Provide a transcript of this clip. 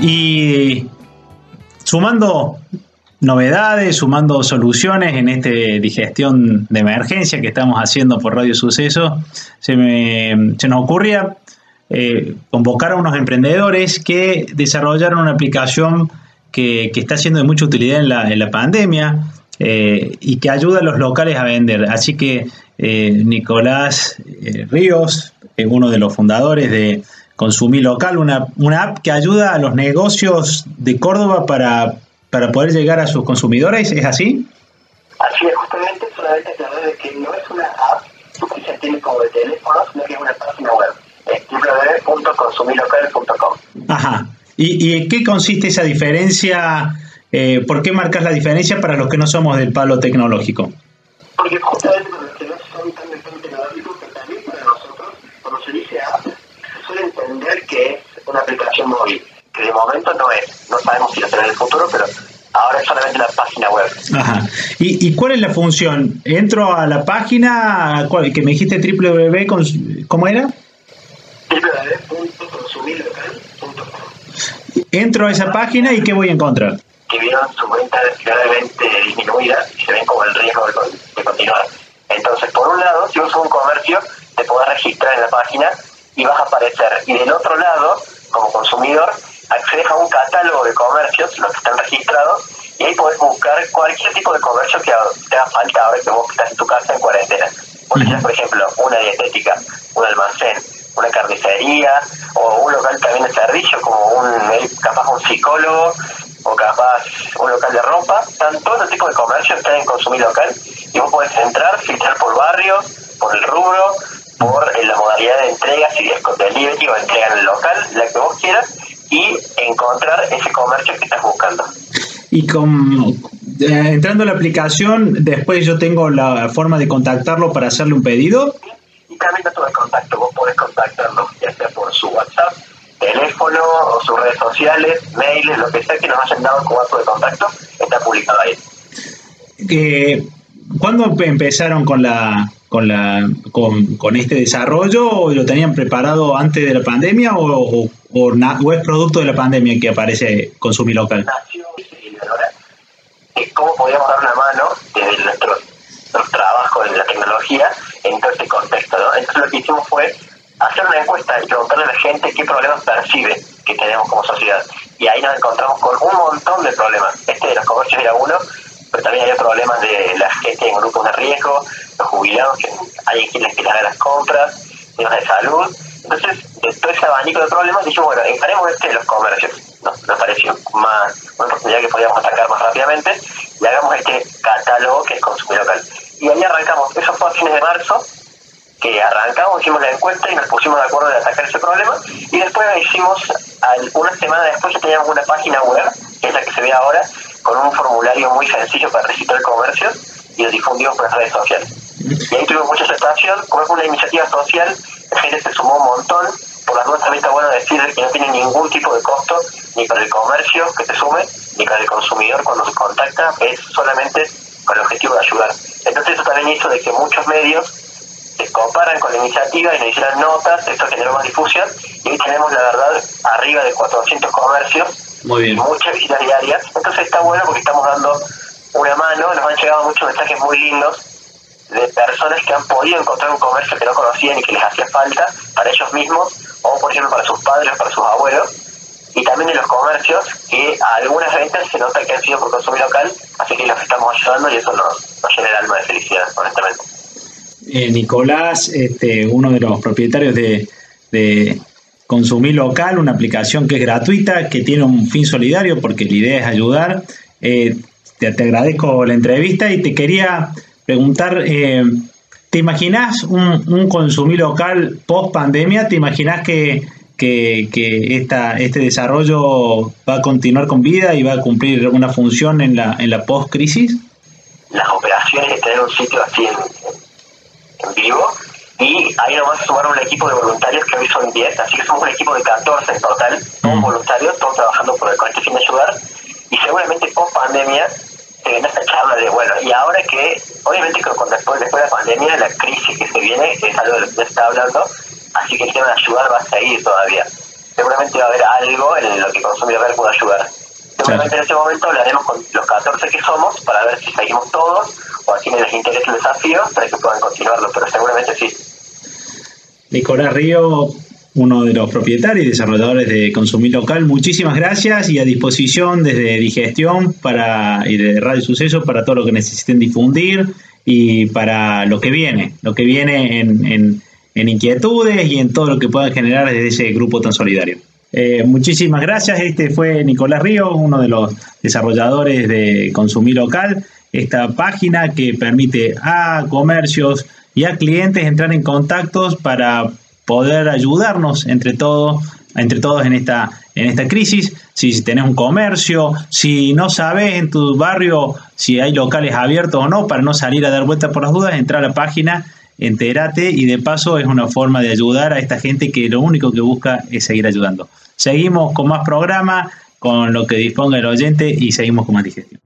Y sumando novedades, sumando soluciones en esta digestión de emergencia que estamos haciendo por Radio Suceso, se, se nos ocurría eh, convocar a unos emprendedores que desarrollaron una aplicación que, está siendo de mucha utilidad en la, en la pandemia eh, y que ayuda a los locales a vender. Así que eh, Nicolás Ríos, uno de los fundadores de Consumir Local, una, una app que ayuda a los negocios de Córdoba para para poder llegar a sus consumidores, ¿es así? Así es, justamente solamente aclarar de que no es una app que se tiene como de teléfono, sino que es una página web. Es www.consumilocal.com. Ajá. ¿Y, ¿Y en qué consiste esa diferencia? Eh, ¿Por qué marcas la diferencia para los que no somos del palo tecnológico? Porque justamente para los que no son tan del palo tecnológico, pero también para nosotros, cuando se dice app, se suele entender que es una aplicación móvil que de momento no es. No sabemos si lo será en el futuro, pero ahora es solamente la página web. Ajá. ¿Y, cuál es la función? Entro a la página que me dijiste www, ¿cómo era? www.consumirlocal.com Entro a esa página y ¿qué voy a encontrar? Que vieron su venta gravemente disminuida y se ven como el riesgo de, continuar. Entonces, por un lado, si usas un comercio, te podés registrar en la página y vas a aparecer. Y del otro lado, como consumidor, accedes a un catálogo de comercios, los que están registrados, y ahí podés buscar cualquier tipo de comercio que te haga falta ahora que vos estás en tu casa en cuarentena. Por ejemplo, una dietética, un almacén, una carnicería, o un local también de servicio, como un capaz un psicólogo, o capaz un local de ropa. Están todos los tipos de comercios están en consumir local, y vos podés entrar, filtrar por barrio, por el rubro, por eh, la modalidad de entrega, si es con delivery o entrega en el local, la que vos quieras, y encontrar ese comercio que estás buscando. Y con, eh, entrando a la aplicación, después yo tengo la forma de contactarlo para hacerle un pedido. Y también todo el contacto, vos podés contactarlo, ya sea por su WhatsApp, teléfono o sus redes sociales, mails, lo que sea que nos hayan dado como dato de contacto, está publicado ahí. Eh, ¿Cuándo empezaron con la con la con, con, este desarrollo o lo tenían preparado antes de la pandemia o, o, es producto de la pandemia que aparece Consumir Local? cómo podíamos dar una mano desde nuestro, trabajo en la tecnología en todo este contexto. ¿no? Entonces lo que hicimos fue hacer una encuesta y preguntarle a la gente qué problemas percibe que tenemos como sociedad. Y ahí nos encontramos con un montón de problemas. Este de los comercios era uno, pero también hay problemas de la gente en grupos de riesgo, los jubilados, que hay quienes que les haga las compras, temas de salud. Entonces, de todo ese abanico de problemas, dijimos, bueno, encaremos este de los comercios. Nos, pareció más una oportunidad que podíamos atacar más rápidamente y hagamos este catálogo que es consumidor local. Y ahí arrancamos, eso fue a fines de marzo, que arrancamos, hicimos la encuesta y nos pusimos de acuerdo de atacar ese problema. Y después hicimos, una semana después ya teníamos una página web, que es la que se ve ahora, con un formulario muy sencillo para registrar comercio y lo difundimos por las redes sociales. Y ahí tuvimos mucha aceptación, como es una iniciativa social, la gente se sumó un montón, por las dudas también está bueno decir que no tiene ningún tipo de costo, ni para el comercio que se sume, ni para el consumidor cuando se contacta, es solamente con el objetivo de ayudar. Entonces eso también hizo de que muchos medios se comparan con la iniciativa y nos hicieran notas, esto generó más difusión, y hoy tenemos la verdad arriba de 400 comercios muy bien. muchas visitas diarias. Entonces está bueno porque estamos dando una mano, nos han llegado muchos mensajes muy lindos de personas que han podido encontrar un comercio que no conocían y que les hacía falta para ellos mismos, o por ejemplo para sus padres, para sus abuelos, y también de los comercios que a algunas ventas se nota que han sido por consumir local, así que los estamos ayudando y eso nos, llena el alma de felicidad, honestamente. Eh, Nicolás, este, uno de los propietarios de, de Consumir Local, una aplicación que es gratuita, que tiene un fin solidario, porque la idea es ayudar. Eh, te, agradezco la entrevista y te quería preguntar, eh, ¿te imaginas un, consumir local post pandemia? ¿Te imaginas que, que, esta, este desarrollo va a continuar con vida y va a cumplir una función en la, en la post crisis? Las operaciones de tener un sitio así en vivo y ahí nomás sumaron un equipo de voluntarios que hoy son 10, así que somos un equipo de 14 en total, todos mm. voluntarios, todos trabajando por el, con este fin de ayudar, y seguramente post pandemia viene esta charla de, bueno, y ahora que, obviamente que después, después de la pandemia, la crisis que se viene, es algo de lo que se está hablando, así que el tema de ayudar va a seguir todavía. seguramente va a haber algo en lo que Consumidor pueda ayudar. Seguramente en ese momento hablaremos con los 14 que somos para ver si seguimos todos o a quienes les interesa el desafío para que puedan continuarlo, pero seguramente sí. Nicolás Río, uno de los propietarios y desarrolladores de Consumir Local, muchísimas gracias y a disposición desde Digestión para, y de Radio Suceso para todo lo que necesiten difundir y para lo que viene, lo que viene en, en, inquietudes y en todo lo que puedan generar desde ese grupo tan solidario. Eh, muchísimas gracias. Este fue Nicolás Río, uno de los desarrolladores de Consumir Local, esta página que permite a comercios y a clientes entrar en contactos para poder ayudarnos entre todos entre todos en esta, en esta crisis. Si tenés un comercio, si no sabes en tu barrio si hay locales abiertos o no, para no salir a dar vueltas por las dudas, entra a la página, entérate y de paso es una forma de ayudar a esta gente que lo único que busca es seguir ayudando. Seguimos con más programa, con lo que disponga el oyente y seguimos con más digestión.